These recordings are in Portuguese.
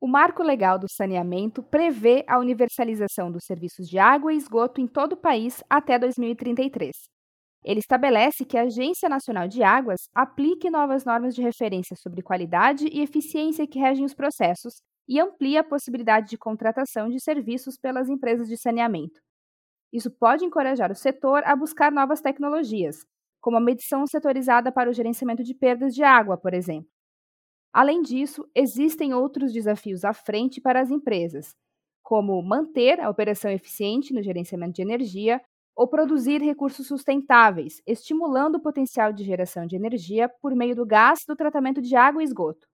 O Marco Legal do Saneamento prevê a universalização dos serviços de água e esgoto em todo o país até 2033. Ele estabelece que a Agência Nacional de Águas aplique novas normas de referência sobre qualidade e eficiência que regem os processos e amplia a possibilidade de contratação de serviços pelas empresas de saneamento. Isso pode encorajar o setor a buscar novas tecnologias, como a medição setorizada para o gerenciamento de perdas de água, por exemplo. Além disso, existem outros desafios à frente para as empresas, como manter a operação eficiente no gerenciamento de energia ou produzir recursos sustentáveis, estimulando o potencial de geração de energia por meio do gás do tratamento de água e esgoto.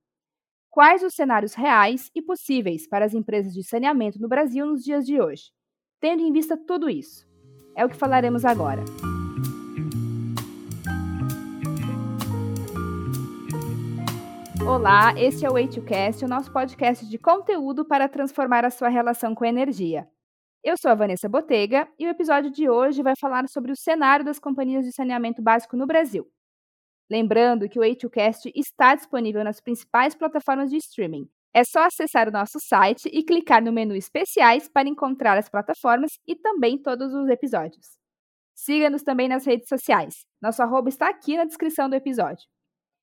Quais os cenários reais e possíveis para as empresas de saneamento no Brasil nos dias de hoje? Tendo em vista tudo isso, é o que falaremos agora. Olá, este é o Way2Cast, o nosso podcast de conteúdo para transformar a sua relação com a energia. Eu sou a Vanessa Botega e o episódio de hoje vai falar sobre o cenário das companhias de saneamento básico no Brasil. Lembrando que o Way2Cast está disponível nas principais plataformas de streaming. É só acessar o nosso site e clicar no menu Especiais para encontrar as plataformas e também todos os episódios. Siga-nos também nas redes sociais. Nosso arroba está aqui na descrição do episódio.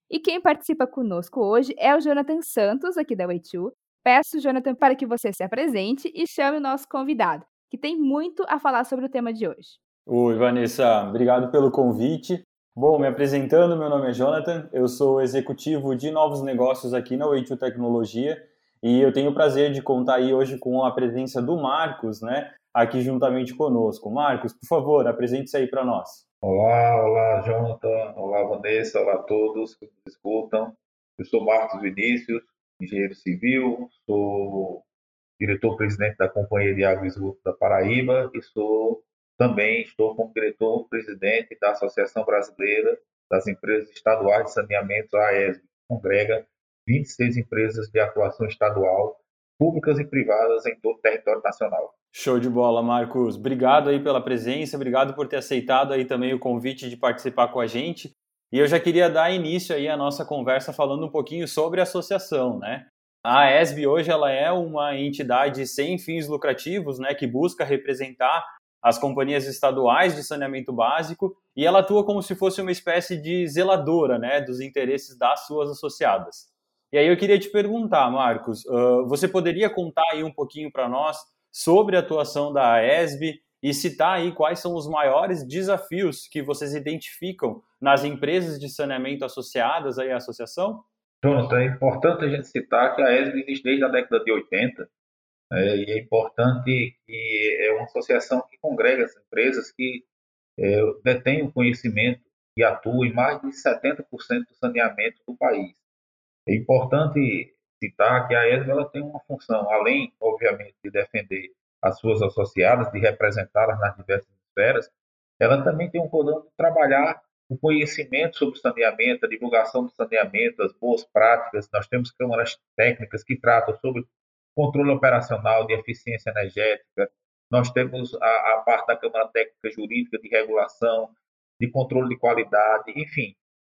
E quem participa conosco hoje é o Jonathan Santos, aqui da Way2. Peço, Jonathan, para que você se apresente e chame o nosso convidado, que tem muito a falar sobre o tema de hoje. Oi, Vanessa, obrigado pelo convite. Bom, me apresentando, meu nome é Jonathan, eu sou executivo de novos negócios aqui na Way2 Tecnologia e eu tenho o prazer de contar aí hoje com a presença do Marcos, né, aqui juntamente conosco. Marcos, por favor, apresente-se aí para nós. Olá, olá, Jonathan, olá, Vanessa, olá a todos que nos escutam. Eu sou Marcos Vinícius, engenheiro civil, sou diretor-presidente da Companhia de Água e Esgoto da Paraíba e sou também estou como diretor-presidente da Associação Brasileira das Empresas Estaduais de Saneamento, a AESB, que congrega 26 empresas de atuação estadual, públicas e privadas em todo o território nacional. Show de bola, Marcos. Obrigado aí pela presença, obrigado por ter aceitado aí também o convite de participar com a gente. E eu já queria dar início aí à nossa conversa falando um pouquinho sobre a associação, né? A ESB hoje ela é uma entidade sem fins lucrativos, né, que busca representar as companhias estaduais de saneamento básico e ela atua como se fosse uma espécie de zeladora, né, dos interesses das suas associadas. E aí eu queria te perguntar, Marcos, uh, você poderia contar aí um pouquinho para nós sobre a atuação da ESB e citar aí quais são os maiores desafios que vocês identificam nas empresas de saneamento associadas aí à associação? Jonathan, é importante a gente citar que a ESB existe desde a década de 80 é, e é importante que é uma associação que congrega as empresas que é, detêm o conhecimento e atuam em mais de 70% do saneamento do país. É importante citar que a ESB ela tem uma função, além, obviamente, de defender as suas associadas, de representá-las nas diversas esferas, ela também tem um poder de trabalhar o conhecimento sobre saneamento, a divulgação do saneamento, as boas práticas. Nós temos câmaras técnicas que tratam sobre controle operacional de eficiência energética. Nós temos a, a parte da Câmara Técnica Jurídica de regulação, de controle de qualidade, enfim,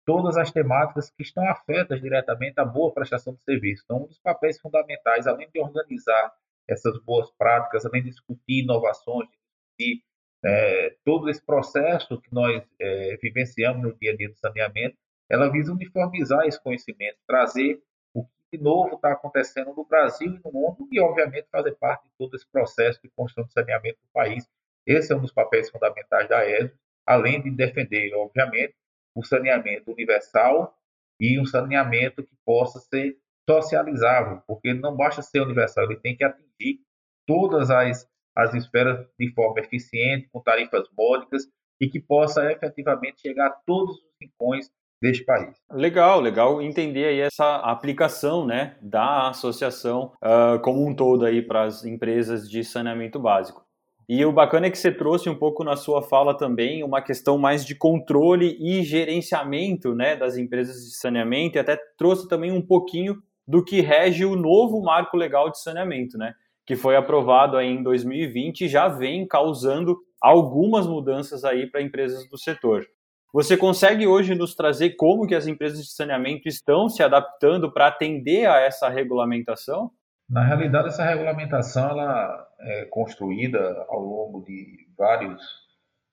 todas as temáticas que estão afetas diretamente à boa prestação de serviço. Então, um dos papéis fundamentais, além de organizar essas boas práticas, além de discutir inovações, discutir é, todo esse processo que nós é, vivenciamos no dia a dia do saneamento, ela visa uniformizar esse conhecimento, trazer o que de novo está acontecendo no Brasil e no mundo e, obviamente, fazer parte de todo esse processo de construção de saneamento do país. Esse é um dos papéis fundamentais da ESO, além de defender, obviamente, o saneamento universal e um saneamento que possa ser socializável, porque não basta ser universal, ele tem que atingir todas as, as esferas de forma eficiente, com tarifas módicas e que possa efetivamente chegar a todos os rincões deste país. Legal, legal entender aí essa aplicação né, da associação uh, como um todo aí para as empresas de saneamento básico. E o bacana é que você trouxe um pouco na sua fala também uma questão mais de controle e gerenciamento né, das empresas de saneamento e até trouxe também um pouquinho do que rege o novo marco legal de saneamento, né, que foi aprovado aí em 2020 e já vem causando algumas mudanças aí para empresas do setor. Você consegue hoje nos trazer como que as empresas de saneamento estão se adaptando para atender a essa regulamentação? Na realidade, essa regulamentação ela é construída ao longo de vários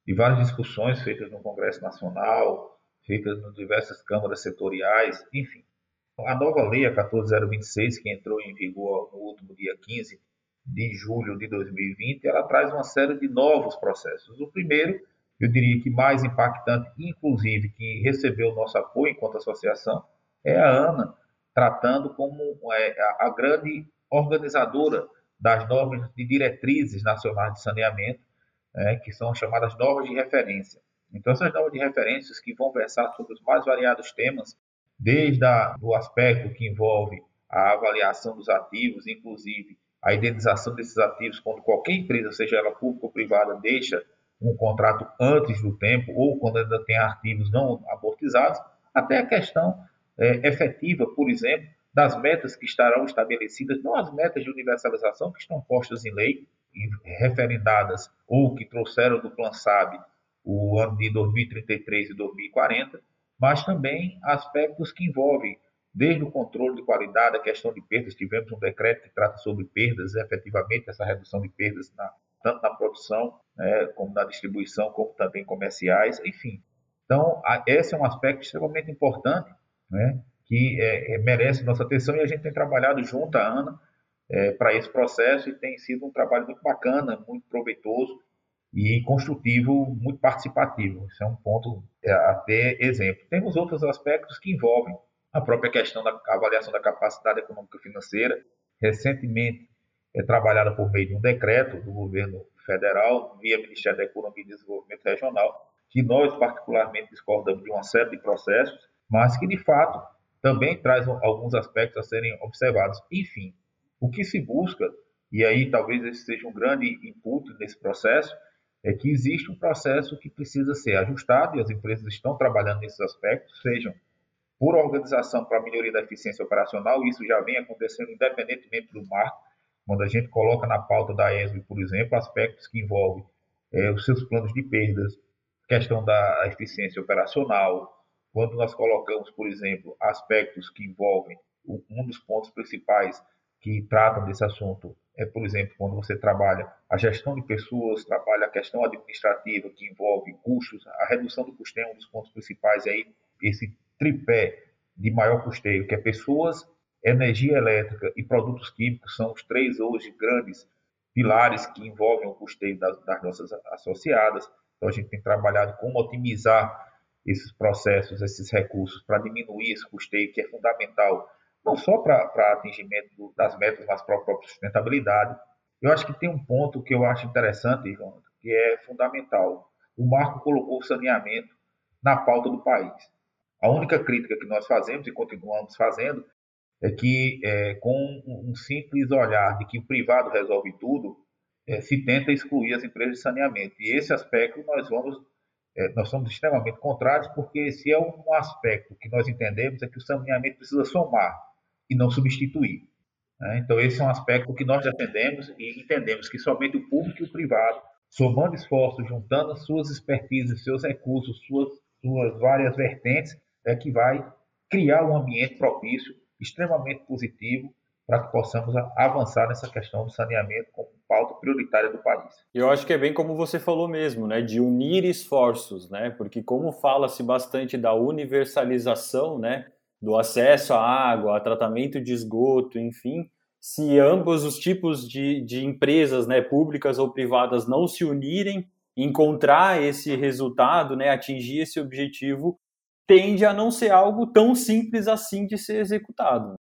de várias discussões feitas no Congresso Nacional, feitas em diversas câmaras setoriais, enfim. A nova lei, a 14026, que entrou em vigor no último dia 15 de julho de 2020, ela traz uma série de novos processos. O primeiro, eu diria que mais impactante, inclusive, que recebeu nosso apoio enquanto associação, é a ANA, tratando como é, a grande organizadora das normas de diretrizes nacionais de saneamento, é, que são chamadas normas de referência. Então, essas normas de referências que vão versar sobre os mais variados temas, desde a, o aspecto que envolve a avaliação dos ativos, inclusive a indenização desses ativos quando qualquer empresa, seja ela pública ou privada, deixa um contrato antes do tempo ou quando ainda tem ativos não amortizados, até a questão é, efetiva, por exemplo, das metas que estarão estabelecidas, não as metas de universalização que estão postas em lei, referendadas ou que trouxeram do Plan SAB o ano de 2033 e 2040, mas também aspectos que envolvem desde o controle de qualidade, a questão de perdas. Tivemos um decreto que trata sobre perdas, efetivamente, essa redução de perdas, na, tanto na produção, né, como na distribuição, como também comerciais, enfim. Então, a, esse é um aspecto extremamente importante, né, que é, é, merece nossa atenção e a gente tem trabalhado junto à ANA é, para esse processo e tem sido um trabalho muito bacana, muito proveitoso e construtivo, muito participativo. Isso é um ponto é, a ter exemplo. Temos outros aspectos que envolvem a própria questão da avaliação da capacidade econômica financeira, recentemente é trabalhada por meio de um decreto do governo federal, via Ministério da Economia e Desenvolvimento Regional, que nós particularmente discordamos de uma série de processos, mas que de fato também traz alguns aspectos a serem observados. Enfim, o que se busca, e aí talvez esse seja um grande input nesse processo, é que existe um processo que precisa ser ajustado e as empresas estão trabalhando nesses aspectos, sejam por organização para melhoria da eficiência operacional, isso já vem acontecendo independentemente do marco, quando a gente coloca na pauta da ESB, por exemplo, aspectos que envolvem é, os seus planos de perdas, questão da eficiência operacional, quando nós colocamos, por exemplo, aspectos que envolvem um dos pontos principais que tratam desse assunto é, por exemplo, quando você trabalha a gestão de pessoas, trabalha a questão administrativa que envolve custos, a redução do custeio é um dos pontos principais aí, esse tripé de maior custeio, que é pessoas, energia elétrica e produtos químicos, são os três hoje grandes pilares que envolvem o custeio das, das nossas associadas. Então, a gente tem trabalhado como otimizar esses processos, esses recursos, para diminuir esse custeio, que é fundamental não só para atingimento das metas, mas para a própria sustentabilidade. Eu acho que tem um ponto que eu acho interessante, João, que é fundamental. O Marco colocou o saneamento na pauta do país. A única crítica que nós fazemos e continuamos fazendo é que, é, com um simples olhar de que o privado resolve tudo, é, se tenta excluir as empresas de saneamento. E esse aspecto nós vamos, é, nós somos extremamente contrários, porque esse é um aspecto que nós entendemos é que o saneamento precisa somar e não substituir. Né? Então, esse é um aspecto que nós defendemos e entendemos que somente o público e o privado, somando esforços, juntando suas expertises, seus recursos, suas, suas várias vertentes, é que vai criar um ambiente propício, extremamente positivo, para que possamos avançar nessa questão do saneamento como pauta prioritária do país. Eu acho que é bem como você falou mesmo, né, de unir esforços, né, porque como fala-se bastante da universalização, né, do acesso à água, a tratamento de esgoto, enfim, se ambos os tipos de, de empresas, né, públicas ou privadas, não se unirem, encontrar esse resultado, né, atingir esse objetivo, tende a não ser algo tão simples assim de ser executado.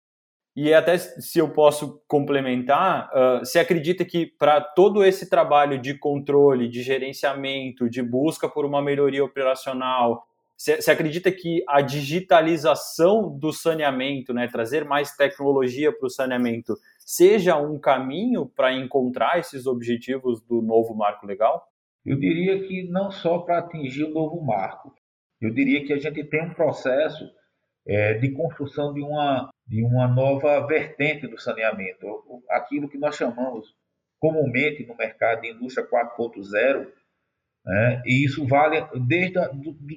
E até se eu posso complementar, uh, você acredita que para todo esse trabalho de controle, de gerenciamento, de busca por uma melhoria operacional, você acredita que a digitalização do saneamento, né, trazer mais tecnologia para o saneamento, seja um caminho para encontrar esses objetivos do novo marco legal? Eu diria que não só para atingir o novo marco. Eu diria que a gente tem um processo é, de construção de uma, de uma nova vertente do saneamento. Aquilo que nós chamamos comumente no mercado de indústria 4.0 né? E isso vale desde o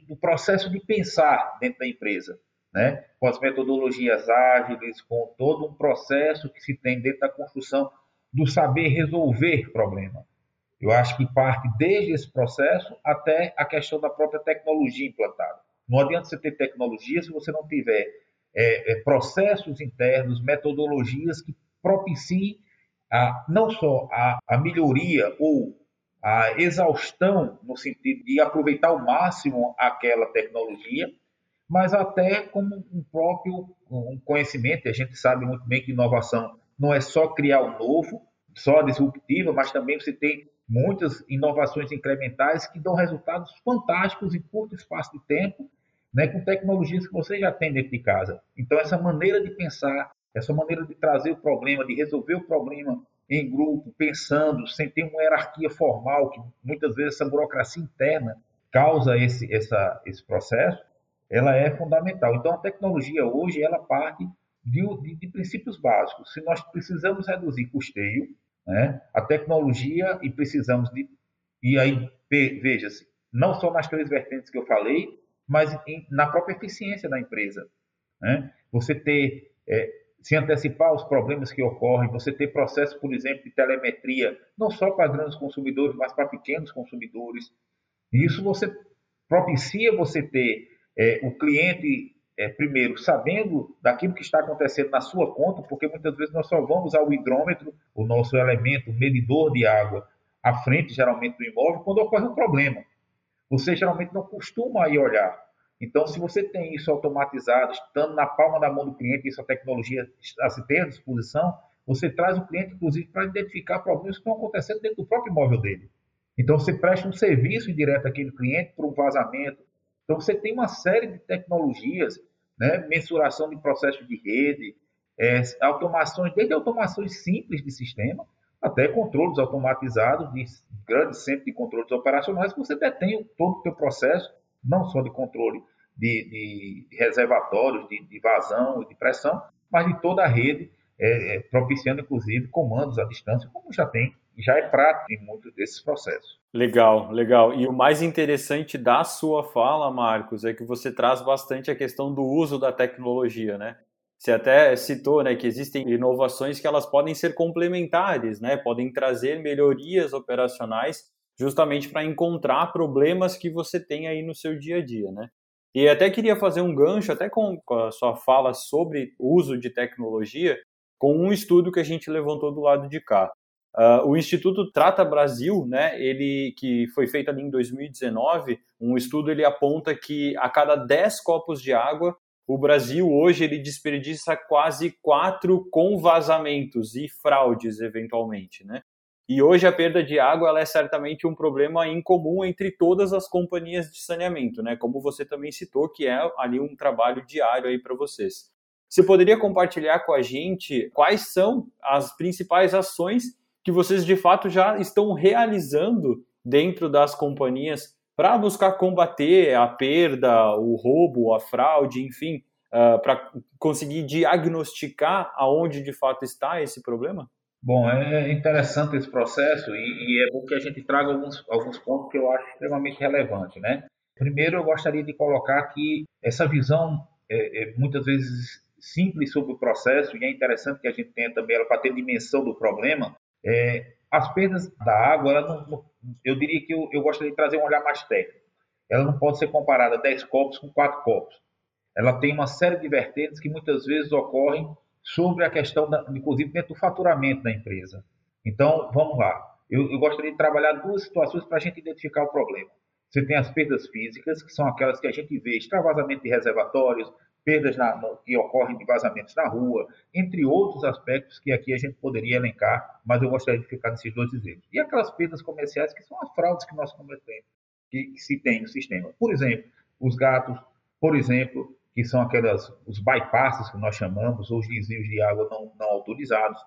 do, processo de pensar dentro da empresa. né? com as metodologias ágeis, com todo um processo que se tem dentro da construção do saber resolver problema. Eu acho que parte desde esse processo até a questão da própria tecnologia implantada. Não adianta você ter tecnologia se você não tiver é, é, processos internos, metodologias que propiciem a, não só a, a melhoria ou a exaustão no sentido de aproveitar ao máximo aquela tecnologia, mas até como um próprio um conhecimento. A gente sabe muito bem que inovação não é só criar o um novo, só disruptiva, mas também você tem muitas inovações incrementais que dão resultados fantásticos em curto espaço de tempo, né, com tecnologias que você já tem dentro de casa. Então, essa maneira de pensar, essa maneira de trazer o problema, de resolver o problema em grupo, pensando, sem ter uma hierarquia formal, que muitas vezes essa burocracia interna causa esse, essa, esse processo, ela é fundamental. Então, a tecnologia hoje, ela parte de, de, de princípios básicos. Se nós precisamos reduzir custeio, né, a tecnologia, e precisamos de... E aí, veja-se, não só nas três vertentes que eu falei, mas em, na própria eficiência da empresa. Né? Você ter é, se antecipar aos problemas que ocorrem, você ter processos, por exemplo, de telemetria, não só para grandes consumidores, mas para pequenos consumidores. Isso você propicia você ter é, o cliente, é, primeiro, sabendo daquilo que está acontecendo na sua conta, porque muitas vezes nós só vamos ao hidrômetro, o nosso elemento medidor de água, à frente, geralmente, do imóvel, quando ocorre um problema. Você geralmente não costuma ir olhar. Então, se você tem isso automatizado, estando na palma da mão do cliente, isso a tecnologia a se ter à disposição, você traz o cliente, inclusive, para identificar problemas que estão acontecendo dentro do próprio imóvel dele. Então, você presta um serviço direto àquele cliente para um vazamento. Então, você tem uma série de tecnologias, né? mensuração de processos de rede, é, automações, desde automações simples de sistema, até controles automatizados de grandes centros de controles operacionais, que você detém todo o seu processo não só de controle de, de reservatórios, de, de vazão e de pressão, mas de toda a rede, é, é, propiciando inclusive comandos à distância, como já tem, já é prático em muitos desses processos. Legal, legal. E o mais interessante da sua fala, Marcos, é que você traz bastante a questão do uso da tecnologia, né? Você até citou, né, que existem inovações que elas podem ser complementares, né? Podem trazer melhorias operacionais justamente para encontrar problemas que você tem aí no seu dia a dia, né? E até queria fazer um gancho, até com, a sua fala sobre uso de tecnologia, com um estudo que a gente levantou do lado de cá. Uh, o Instituto Trata Brasil, né, ele que foi feito ali em 2019, um estudo ele aponta que a cada 10 copos de água, o Brasil hoje ele desperdiça quase 4 com vazamentos e fraudes eventualmente, né? E hoje a perda de água ela é certamente um problema incomum entre todas as companhias de saneamento, né? Como você também citou, que é ali um trabalho diário aí para vocês. Você poderia compartilhar com a gente quais são as principais ações que vocês de fato já estão realizando dentro das companhias para buscar combater a perda, o roubo, a fraude, enfim, uh, ah, para conseguir diagnosticar aonde de fato está esse problema? Bom, é interessante esse processo e, e, é bom que a gente traga alguns, alguns pontos que eu acho extremamente relevantes, né? Primeiro, eu gostaria de colocar que essa visão é, é muitas vezes simples sobre o processo e é interessante que a gente tenha também ela para ter dimensão do problema. É, as perdas da água, não, eu diria que eu, eu gostaria de trazer um olhar mais técnico. Ela não pode ser comparada a 10 copos com 4 copos. Ela tem uma série de vertentes que muitas vezes ocorrem sobre a questão, da, inclusive, dentro do faturamento da empresa. Então, vamos lá. Eu, eu gostaria de trabalhar duas situações para a gente identificar o problema. Você tem as perdas físicas, que são aquelas que a gente vê, extravasamento de reservatórios, perdas na, no, que ocorrem de vazamentos na rua, entre outros aspectos que aqui a gente poderia elencar, mas eu gostaria de ficar nesses dois exemplos. E aquelas perdas comerciais que são as fraudes que nós cometemos, que, que se tem no sistema. Por exemplo, os gatos, por exemplo, que são aquelas, os bypasses que nós chamamos, ou os desvios de água não, não autorizados.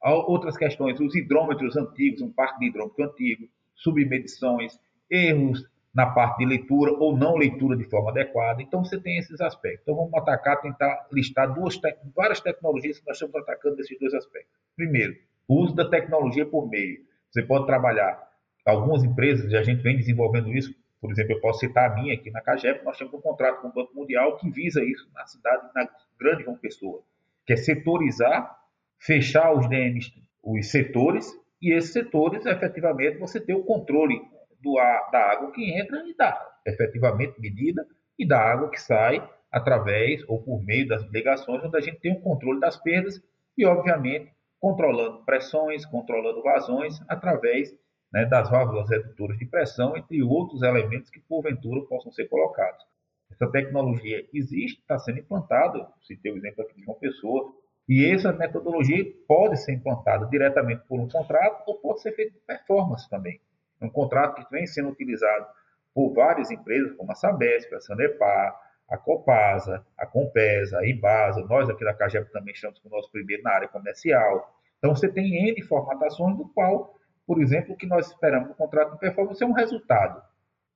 Há outras questões, os hidrômetros antigos, um parque de hidrômetro antigo, submedições, erros na parte de leitura ou não leitura de forma adequada. Então, você tem esses aspectos. Então, vamos atacar, tentar listar duas várias tecnologias que nós estamos atacando nesses dois aspectos. Primeiro, o uso da tecnologia por meio. Você pode trabalhar, algumas empresas, a gente vem desenvolvendo isso, Por exemplo, eu posso citar a minha aqui na CAGEP, nós temos um contrato com o Banco Mundial que visa isso na cidade, na grande João Pessoa, que é setorizar, fechar os DMs, os setores, e esses setores, efetivamente, você ter o controle do ar, da água que entra e da efetivamente medida e da água que sai através ou por meio das ligações, onde a gente tem o um controle das perdas e, obviamente, controlando pressões, controlando vazões através né, das válvulas redutoras de pressão, entre outros elementos que porventura possam ser colocados. Essa tecnologia existe, está sendo implantada, citei o exemplo aqui de uma pessoa, e essa metodologia pode ser implantada diretamente por um contrato ou pode ser feita de performance também. Um contrato que vem sendo utilizado por várias empresas, como a Sabesp, a Sanepar, a Copasa, a Compesa, a Ibasa, nós aqui da Cagep também estamos com o nosso primeiro na área comercial. Então, você tem N formatações do qual, por exemplo, o que nós esperamos no contrato de performance é um resultado.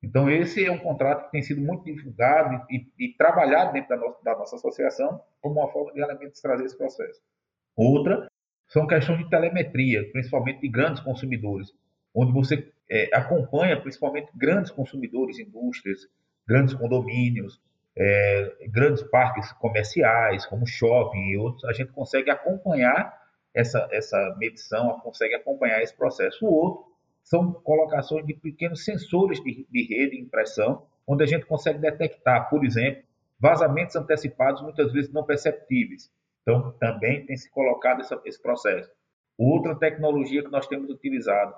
Então, esse é um contrato que tem sido muito divulgado e, e, e trabalhado dentro da nossa, da nossa, associação como uma forma de realmente trazer esse processo. Outra são questões de telemetria, principalmente de grandes consumidores, onde você é, acompanha principalmente grandes consumidores, indústrias, grandes condomínios, é, grandes parques comerciais, como shopping e outros, a gente consegue acompanhar essa, essa medição, consegue acompanhar esse processo. O outro são colocações de pequenos sensores de, de rede de impressão, onde a gente consegue detectar, por exemplo, vazamentos antecipados muitas vezes não perceptíveis. Então, também tem se colocado essa, esse processo. Outra tecnologia que nós temos utilizado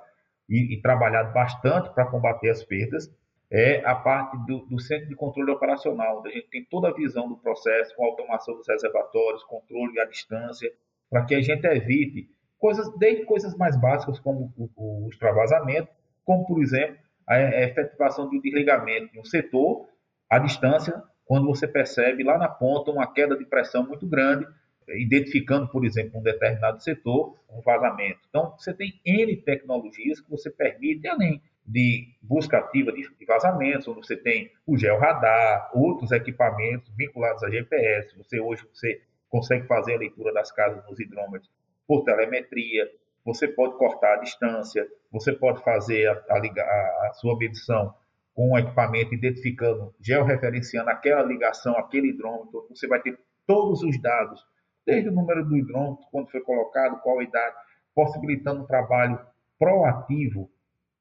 e, e trabalhado bastante para combater as perdas é a parte do, do, centro de controle operacional, a gente tem toda a visão do processo, com automação dos reservatórios, controle à distância, para que a gente evite coisas, desde coisas mais básicas, como o, o extravasamento, como, por exemplo, a, a efetivação do desligamento de um setor à distância, quando você percebe lá na ponta uma queda de pressão muito grande, identificando, por exemplo, um determinado setor, um vazamento. Então, você tem N tecnologias que você permite, além de busca ativa de vazamentos, onde você tem o georradar, outros equipamentos vinculados a GPS. Você hoje você consegue fazer a leitura das casas nos hidrômetros por telemetria. Você pode cortar a distância, você pode fazer a, a, a sua medição com o equipamento identificando, georreferenciando aquela ligação, aquele hidrômetro. Você vai ter todos os dados desde o número do hidrômetro, quando foi colocado, qual a idade, possibilitando um trabalho proativo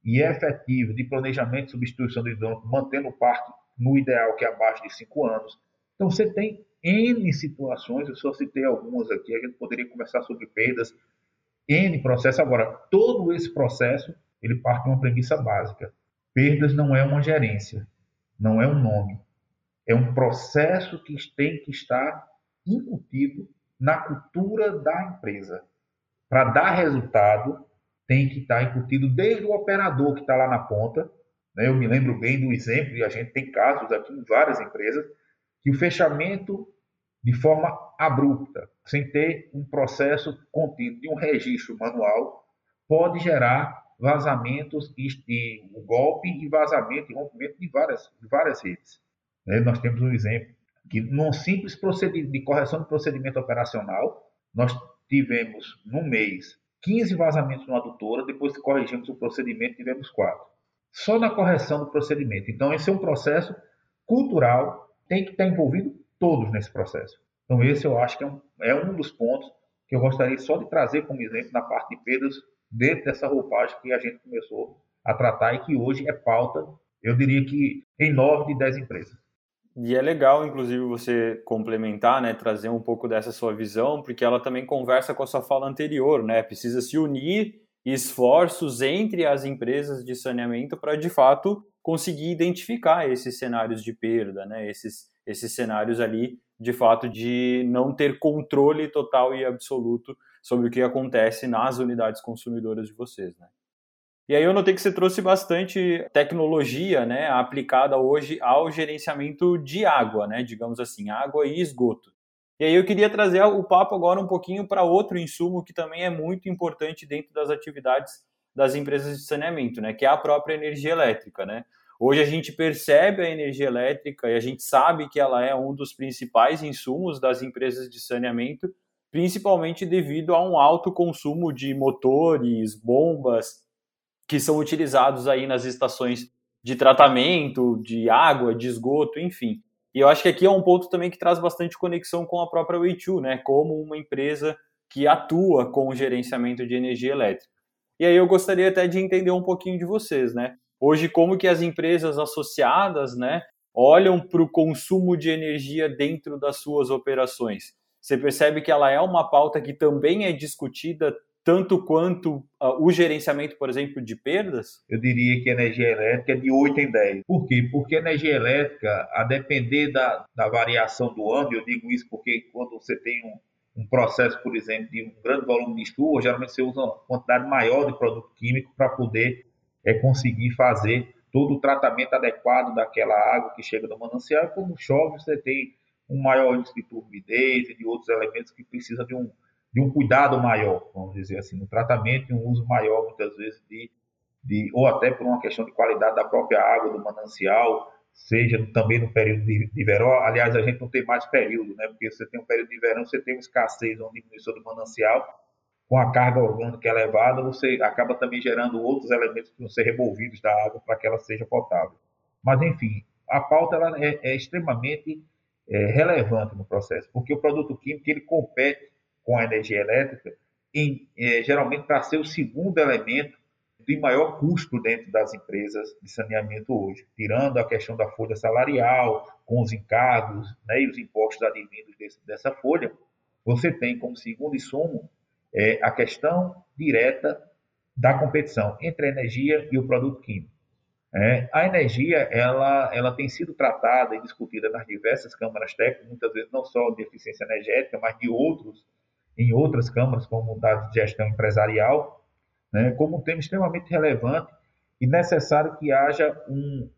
e efetivo de planejamento e substituição do hidrômetro, mantendo o parque no ideal, que é abaixo de 5 anos. Então, você tem N situações, eu só citei algumas aqui, a gente poderia conversar sobre perdas, N processo. Agora, todo esse processo, ele parte de uma premissa básica. Perdas não é uma gerência, não é um nome. É um processo que tem que estar incutido na cultura da empresa. Para dar resultado, tem que estar incutido desde o operador que está lá na ponta. Né? Eu me lembro bem do exemplo, e a gente tem casos aqui em várias empresas, que o fechamento de forma abrupta, sem ter um processo contínuo de um registro manual, pode gerar vazamentos e, o golpe e vazamento e rompimento de várias, de várias redes. Né? Nós temos um exemplo que num simples procedimento de correção de procedimento operacional, nós tivemos no mês 15 vazamentos no adutora, depois que corrigimos o procedimento, tivemos 4. Só na correção do procedimento. Então, esse é um processo cultural, tem que estar envolvido todos nesse processo. Então, esse eu acho que é um, é um dos pontos que eu gostaria só de trazer como exemplo na parte de perdas dentro dessa roupagem que a gente começou a tratar e que hoje é pauta, eu diria que em 9 de 10 empresas. E é legal, inclusive, você complementar, né, trazer um pouco dessa sua visão, porque ela também conversa com a sua fala anterior, né? Precisa se unir esforços entre as empresas de saneamento para, de fato, conseguir identificar esses cenários de perda, né? Esses, esses cenários ali, de fato, de não ter controle total e absoluto sobre o que acontece nas unidades consumidoras de vocês, né? E aí eu notei que você trouxe bastante tecnologia, né, aplicada hoje ao gerenciamento de água, né, digamos assim, água e esgoto. E aí eu queria trazer o papo agora um pouquinho para outro insumo que também é muito importante dentro das atividades das empresas de saneamento, né, que é a própria energia elétrica, né? Hoje a gente percebe a energia elétrica e a gente sabe que ela é um dos principais insumos das empresas de saneamento, principalmente devido a um alto consumo de motores, bombas, que são utilizados aí nas estações de tratamento, de água, de esgoto, enfim. E eu acho que aqui é um ponto também que traz bastante conexão com a própria Way2, né, como uma empresa que atua com o gerenciamento de energia elétrica. E aí eu gostaria até de entender um pouquinho de vocês, né? Hoje, como que as empresas associadas, né, olham para o consumo de energia dentro das suas operações? Você percebe que ela é uma pauta que também é discutida tanto quanto uh, o gerenciamento, por exemplo, de perdas? Eu diria que a energia elétrica é de 8 em 10. Por quê? Porque a energia elétrica, a depender da, da variação do ano, eu digo isso porque quando você tem um, um processo, por exemplo, de um grande volume de chuva, geralmente você usa uma quantidade maior de produto químico para poder é, conseguir fazer todo o tratamento adequado daquela água que chega do manancial. Quando chove, você tem um maior índice de turbidez e de outros elementos que precisam de um, de um cuidado maior, vamos dizer assim, no tratamento e um uso maior, muitas vezes, de, de ou até por uma questão de qualidade da própria água do manancial, seja também no período de, de, verão. Aliás, a gente não tem mais período, né? Porque você tem um período de verão, você tem uma escassez, uma diminuição do manancial, com a carga orgânica elevada, você acaba também gerando outros elementos que vão ser removidos da água para que ela seja potável. Mas, enfim, a pauta ela é, é extremamente é, relevante no processo, porque o produto químico ele compete com a energia elétrica, em, é, geralmente para ser o segundo elemento de maior custo dentro das empresas de saneamento hoje, tirando a questão da folha salarial, com os encargos né, e os impostos advindos desse, dessa folha, você tem como segundo insumo é, a questão direta da competição entre a energia e o produto químico. É, a energia ela, ela tem sido tratada e discutida nas diversas câmaras técnicas, muitas vezes não só de eficiência energética, mas de outros em outras câmaras, como da gestão empresarial, né, como um tema extremamente relevante e necessário que haja um,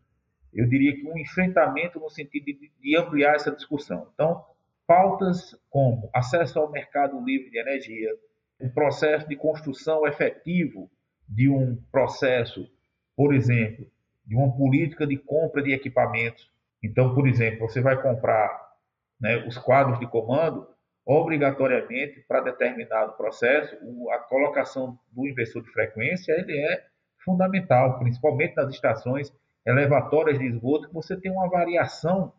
eu diria que um enfrentamento no sentido de, de ampliar essa discussão. Então, pautas como acesso ao mercado livre de energia, o processo de construção efetivo de um processo, por exemplo, de uma política de compra de equipamentos. Então, por exemplo, você vai comprar né, os quadros de comando, obrigatoriamente para determinado processo, a colocação do inversor de frequência ele é fundamental, principalmente nas estações elevatórias de esgoto, que você tem uma variação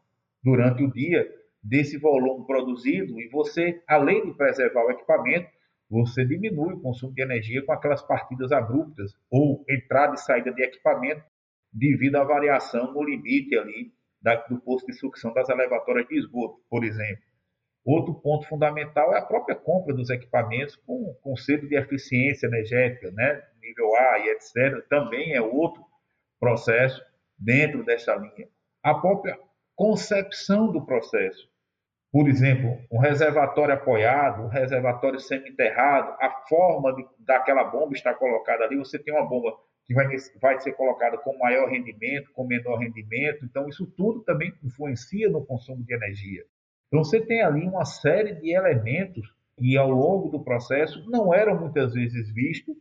durante o dia desse volume produzido e você, além de preservar o equipamento, você diminui o consumo de energia com aquelas partidas abruptas ou entrada e saída de equipamento devido à variação no limite ali do posto de sucção das elevatórias de esgoto, por exemplo. Outro ponto fundamental é a própria compra dos equipamentos com conceito de eficiência energética, né? nível A e etc. Também é outro processo dentro dessa linha. A própria concepção do processo. Por exemplo, um reservatório apoiado, um reservatório semi-enterrado, a forma de, daquela bomba estar colocada ali, você tem uma bomba que vai, vai ser colocada com maior rendimento, com menor rendimento, então isso tudo também influencia no consumo de energia. Então você tem ali uma série de elementos que ao longo do processo não eram muitas vezes vistos,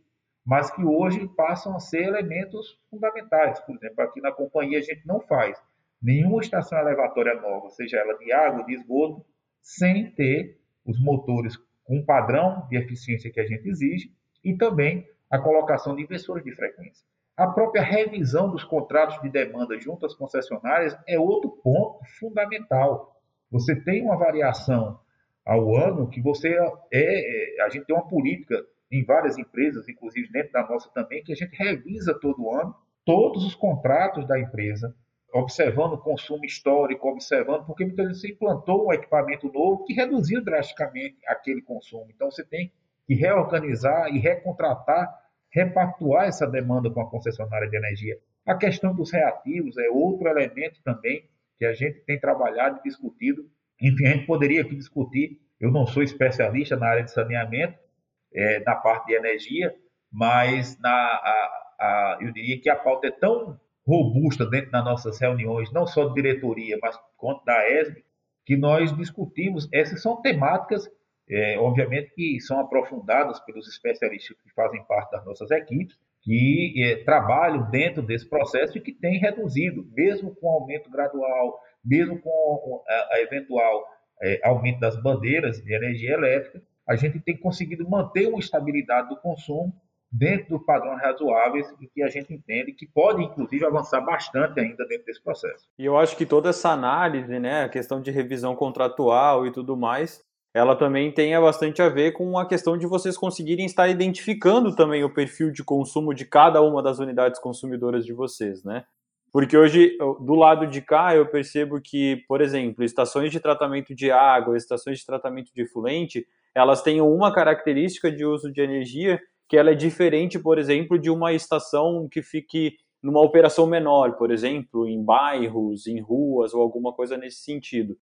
mas que hoje passam a ser elementos fundamentais. Por exemplo, aqui na companhia a gente não faz nenhuma estação elevatória nova, seja ela de água, de esgoto, sem ter os motores com padrão de eficiência que a gente exige e também a colocação de inversores de frequência. A própria revisão dos contratos de demanda junto às concessionárias é outro ponto fundamental. Você tem uma variação ao ano que você é, é, a gente tem uma política em várias empresas, inclusive dentro da nossa também, que a gente revisa todo ano todos os contratos da empresa, observando o consumo histórico, observando, porque muitas vezes você implantou um equipamento novo que reduziu drasticamente aquele consumo. Então você tem que reorganizar e recontratar, repactuar essa demanda com a concessionária de energia. A questão dos reativos é outro elemento também que a gente tem trabalhado e discutido. Enfim, a gente poderia aqui discutir. Eu não sou especialista na área de saneamento, é, na parte de energia, mas na, a, a, eu diria que a pauta é tão robusta dentro das nossas reuniões, não só de diretoria, mas quanto da ESB, que nós discutimos. Essas são temáticas, é, obviamente, que são aprofundadas pelos especialistas que fazem parte das nossas equipes, que é, trabalham dentro desse processo e que têm reduzido, mesmo com aumento gradual, mesmo com a, a eventual é, aumento das bandeiras de energia elétrica, a gente tem conseguido manter uma estabilidade do consumo dentro dos padrões razoáveis e que a gente entende que pode, inclusive, avançar bastante ainda dentro desse processo. E eu acho que toda essa análise, né, a questão de revisão contratual e tudo mais, ela também tem bastante a ver com a questão de vocês conseguirem estar identificando também o perfil de consumo de cada uma das unidades consumidoras de vocês, né? Porque hoje, do lado de cá, eu percebo que, por exemplo, estações de tratamento de água, estações de tratamento de efluente, elas têm uma característica de uso de energia que ela é diferente, por exemplo, de uma estação que fique numa operação menor, por exemplo, em bairros, em ruas ou alguma coisa nesse sentido.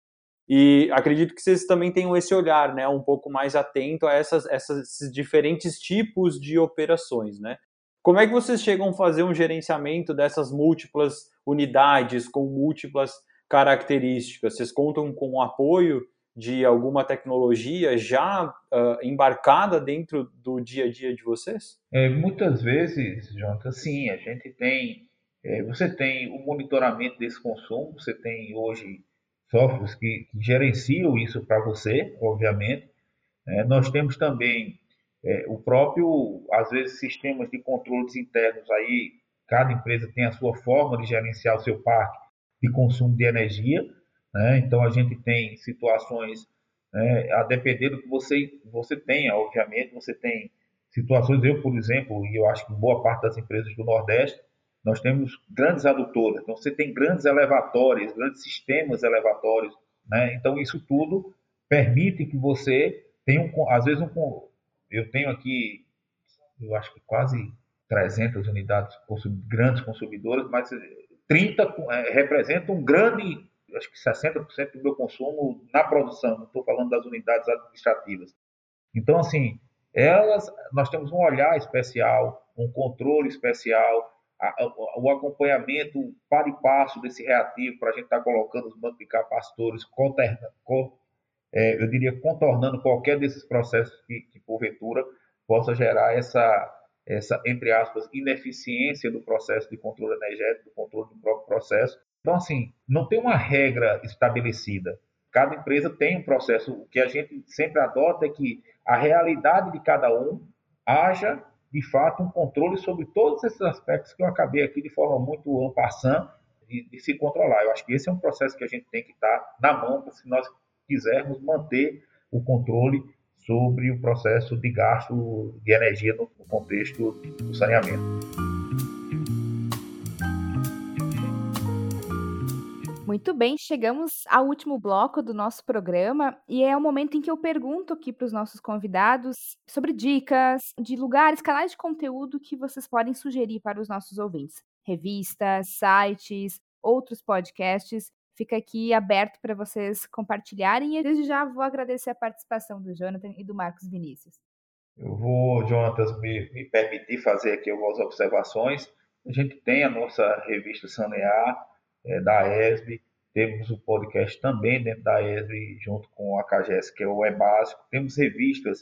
E acredito que vocês também tenham esse olhar, né, um pouco mais atento a essas, essas, esses diferentes tipos de operações, né? Como é que vocês chegam a fazer um gerenciamento dessas múltiplas unidades com múltiplas características? Vocês contam com o apoio de alguma tecnologia já uh, embarcada dentro do dia a dia de vocês? É, muitas vezes, Jonathan, sim, a gente tem. É, você tem o monitoramento desse consumo, você tem hoje softwares que, que gerenciam isso para você, obviamente. É, nós temos também é, o próprio, às vezes, sistemas de controles internos aí, cada empresa tem a sua forma de gerenciar o seu parque de consumo de energia. Né? Então, a gente tem situações, né, a depender do que você, você tenha, obviamente, você tem situações, eu, por exemplo, e eu acho que boa parte das empresas do Nordeste, nós temos grandes adutoras, então você tem grandes elevatórios, grandes sistemas elevatórios, né? Então isso tudo permite que você tenha, um, às vezes, um, eu tenho aqui, eu acho que quase 300 unidades grandes consumidoras, mas 30 é, representam um grande acho que 60% do meu consumo na produção, não estou falando das unidades administrativas. Então, assim, elas, nós temos um olhar especial, um controle especial, a, o acompanhamento para e passo desse reativo para a gente estar tá colocando os bancos de capacitores, conterna, co, é, eu diria, contornando qualquer desses processos que, que porventura possa gerar essa, essa, entre aspas, ineficiência do processo de controle energético, do controle do próprio processo, então, assim, não tem uma regra estabelecida. Cada empresa tem um processo. O que a gente sempre adota é que a realidade de cada um haja, de fato, um controle sobre todos esses aspectos que eu acabei aqui de forma muito ampassã de, de se controlar. Eu acho que esse é um processo que a gente tem que estar na mão se nós quisermos manter o controle sobre o processo de gasto de energia no contexto do saneamento. Muito bem, chegamos ao último bloco do nosso programa e é o momento em que eu pergunto aqui para os nossos convidados sobre dicas de lugares, canais de conteúdo que vocês podem sugerir para os nossos ouvintes. Revistas, sites, outros podcasts. Fica aqui aberto para vocês compartilharem e desde já vou agradecer a participação do Jonathan e do Marcos Vinícius. Eu vou, Jonathan, me, me permitir fazer aqui algumas observações. A gente tem a nossa revista Sanear, é, da ESB, temos o podcast também dentro da ESB, junto com a CAGES, que é o É Básico. Temos revistas,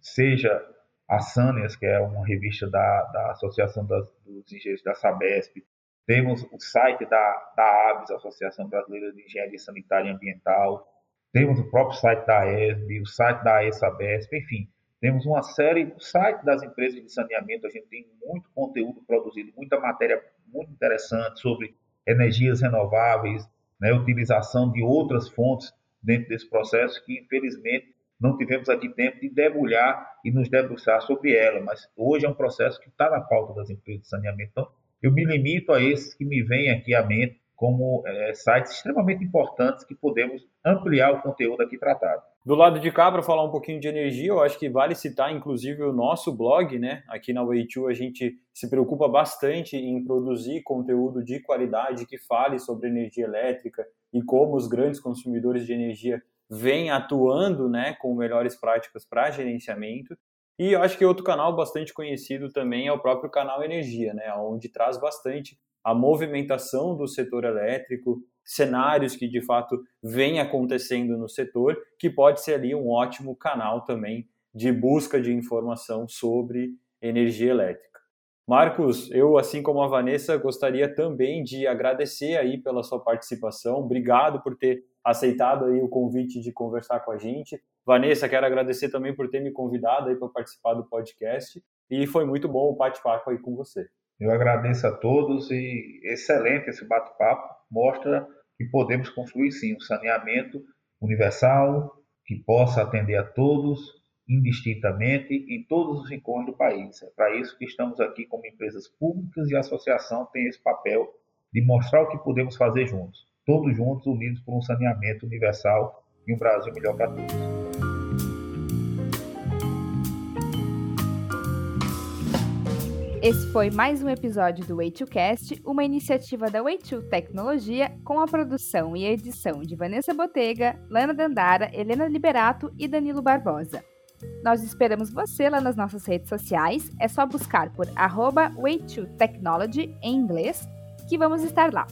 seja a Sânias, que é uma revista da, da Associação das, dos Engenheiros da Sabesp. Temos o site da, da ABS, Associação Brasileira de Engenharia Sanitária e Ambiental. Temos o próprio site da ESB, o site da ESABESP, enfim. Temos uma série, o site das empresas de saneamento, a gente tem muito conteúdo produzido, muita matéria muito interessante sobre energias renováveis, né, utilização de outras fontes dentro desse processo que, infelizmente, não tivemos aqui tempo de debulhar e nos debruçar sobre ela, mas hoje é um processo que está na pauta das empresas de saneamento. Então, eu me limito a esses que me vêm aqui à mente como é, sites extremamente importantes que podemos ampliar o conteúdo aqui tratado. Do lado de cá, para falar um pouquinho de energia, eu acho que vale citar inclusive o nosso blog, né? Aqui na Way2 a gente se preocupa bastante em produzir conteúdo de qualidade que fale sobre energia elétrica e como os grandes consumidores de energia vêm atuando, né, com melhores práticas para gerenciamento. E eu acho que outro canal bastante conhecido também é o próprio canal Energia, né, onde traz bastante a movimentação do setor elétrico, cenários que de fato vem acontecendo no setor, que pode ser ali um ótimo canal também de busca de informação sobre energia elétrica. Marcos, eu, assim como a Vanessa, gostaria também de agradecer aí pela sua participação. Obrigado por ter aceitado aí o convite de conversar com a gente. Vanessa, quero agradecer também por ter me convidado aí para participar do podcast. e foi muito bom o bate-papo aí com você. Eu agradeço a todos e excelente esse bate-papo. Mostra que podemos construir sim um saneamento universal que possa atender a todos indistintamente em todos os rincões do país. É para isso que estamos aqui como empresas públicas e a associação tem esse papel de mostrar o que podemos fazer juntos, todos juntos unidos por um saneamento universal e um Brasil melhor para todos. Esse foi mais um episódio do Way2Cast, uma iniciativa da Way2 Tecnologia com a produção e edição de Vanessa Botega, Lana Dandara, Helena Liberato e Danilo Barbosa. Nós esperamos você lá nas nossas redes sociais, é só buscar por Way2Technology em inglês, que vamos estar lá.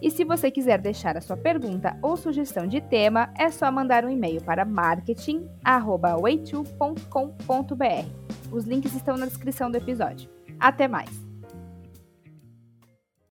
E se você quiser deixar a sua pergunta ou sugestão de tema, é só mandar um e-mail para marketing@way2.com.br. Os links estão na descrição do episódio. Até mais!